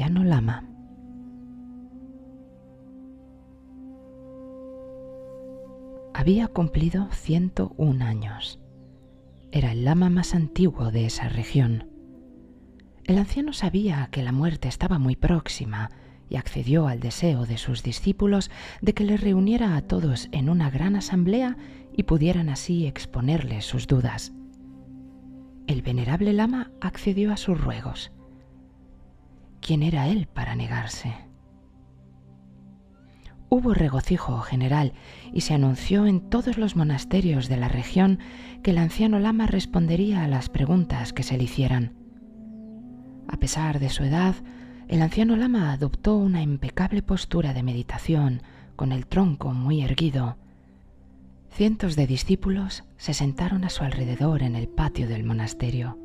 anciano lama. Había cumplido 101 años. Era el lama más antiguo de esa región. El anciano sabía que la muerte estaba muy próxima y accedió al deseo de sus discípulos de que les reuniera a todos en una gran asamblea y pudieran así exponerles sus dudas. El venerable lama accedió a sus ruegos. ¿Quién era él para negarse? Hubo regocijo general y se anunció en todos los monasterios de la región que el anciano lama respondería a las preguntas que se le hicieran. A pesar de su edad, el anciano lama adoptó una impecable postura de meditación, con el tronco muy erguido. Cientos de discípulos se sentaron a su alrededor en el patio del monasterio.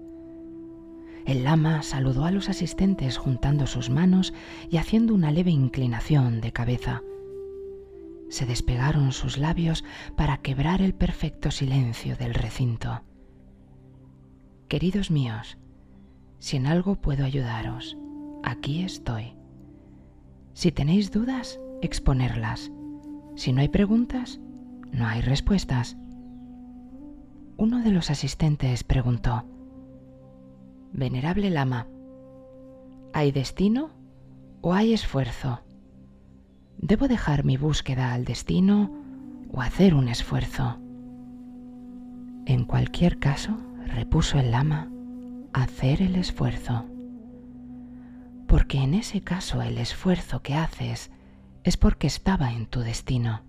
El lama saludó a los asistentes juntando sus manos y haciendo una leve inclinación de cabeza. Se despegaron sus labios para quebrar el perfecto silencio del recinto. Queridos míos, si en algo puedo ayudaros, aquí estoy. Si tenéis dudas, exponerlas. Si no hay preguntas, no hay respuestas. Uno de los asistentes preguntó, Venerable Lama, ¿hay destino o hay esfuerzo? ¿Debo dejar mi búsqueda al destino o hacer un esfuerzo? En cualquier caso, repuso el lama, hacer el esfuerzo porque en ese caso el esfuerzo que haces es porque estaba en tu destino.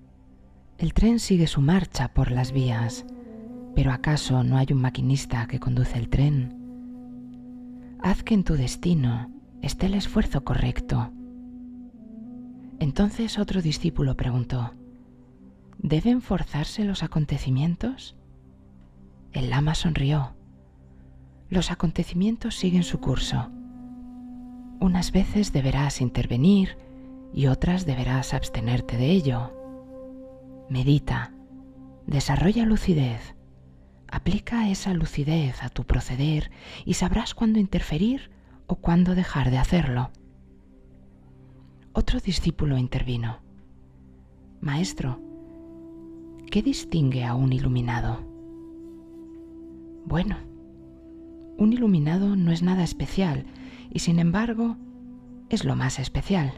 El tren sigue su marcha por las vías, pero ¿acaso no hay un maquinista que conduce el tren? Haz que en tu destino esté el esfuerzo correcto. Entonces otro discípulo preguntó, ¿deben forzarse los acontecimientos? El lama sonrió. Los acontecimientos siguen su curso unas veces deberás intervenir y otras deberás abstenerte de ello. Medita, desarrolla lucidez, aplica esa lucidez a tu proceder y sabrás cuándo interferir o cuándo dejar de hacerlo. Otro discípulo intervino. Maestro, ¿qué distingue a un iluminado? Bueno, un iluminado no es nada especial, y sin embargo es lo más especial.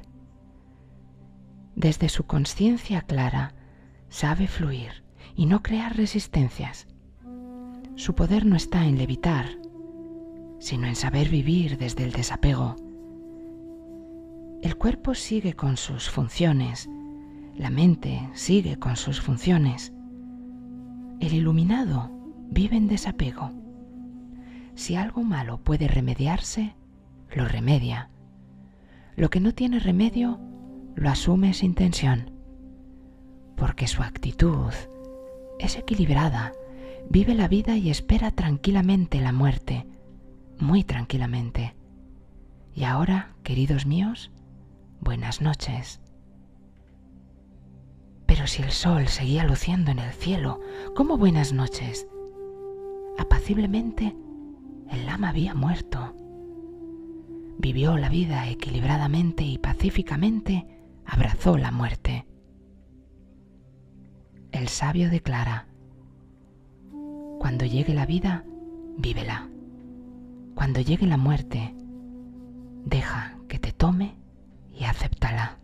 Desde su conciencia clara sabe fluir y no crear resistencias. Su poder no está en levitar, sino en saber vivir desde el desapego. El cuerpo sigue con sus funciones, la mente sigue con sus funciones. El iluminado vive en desapego. Si algo malo puede remediarse, lo remedia. Lo que no tiene remedio, lo asume sin tensión, porque su actitud es equilibrada, vive la vida y espera tranquilamente la muerte, muy tranquilamente. Y ahora, queridos míos, buenas noches. Pero si el sol seguía luciendo en el cielo, ¿cómo buenas noches? Apaciblemente, el lama había muerto vivió la vida equilibradamente y pacíficamente, abrazó la muerte. El sabio declara, cuando llegue la vida, vívela. Cuando llegue la muerte, deja que te tome y acéptala.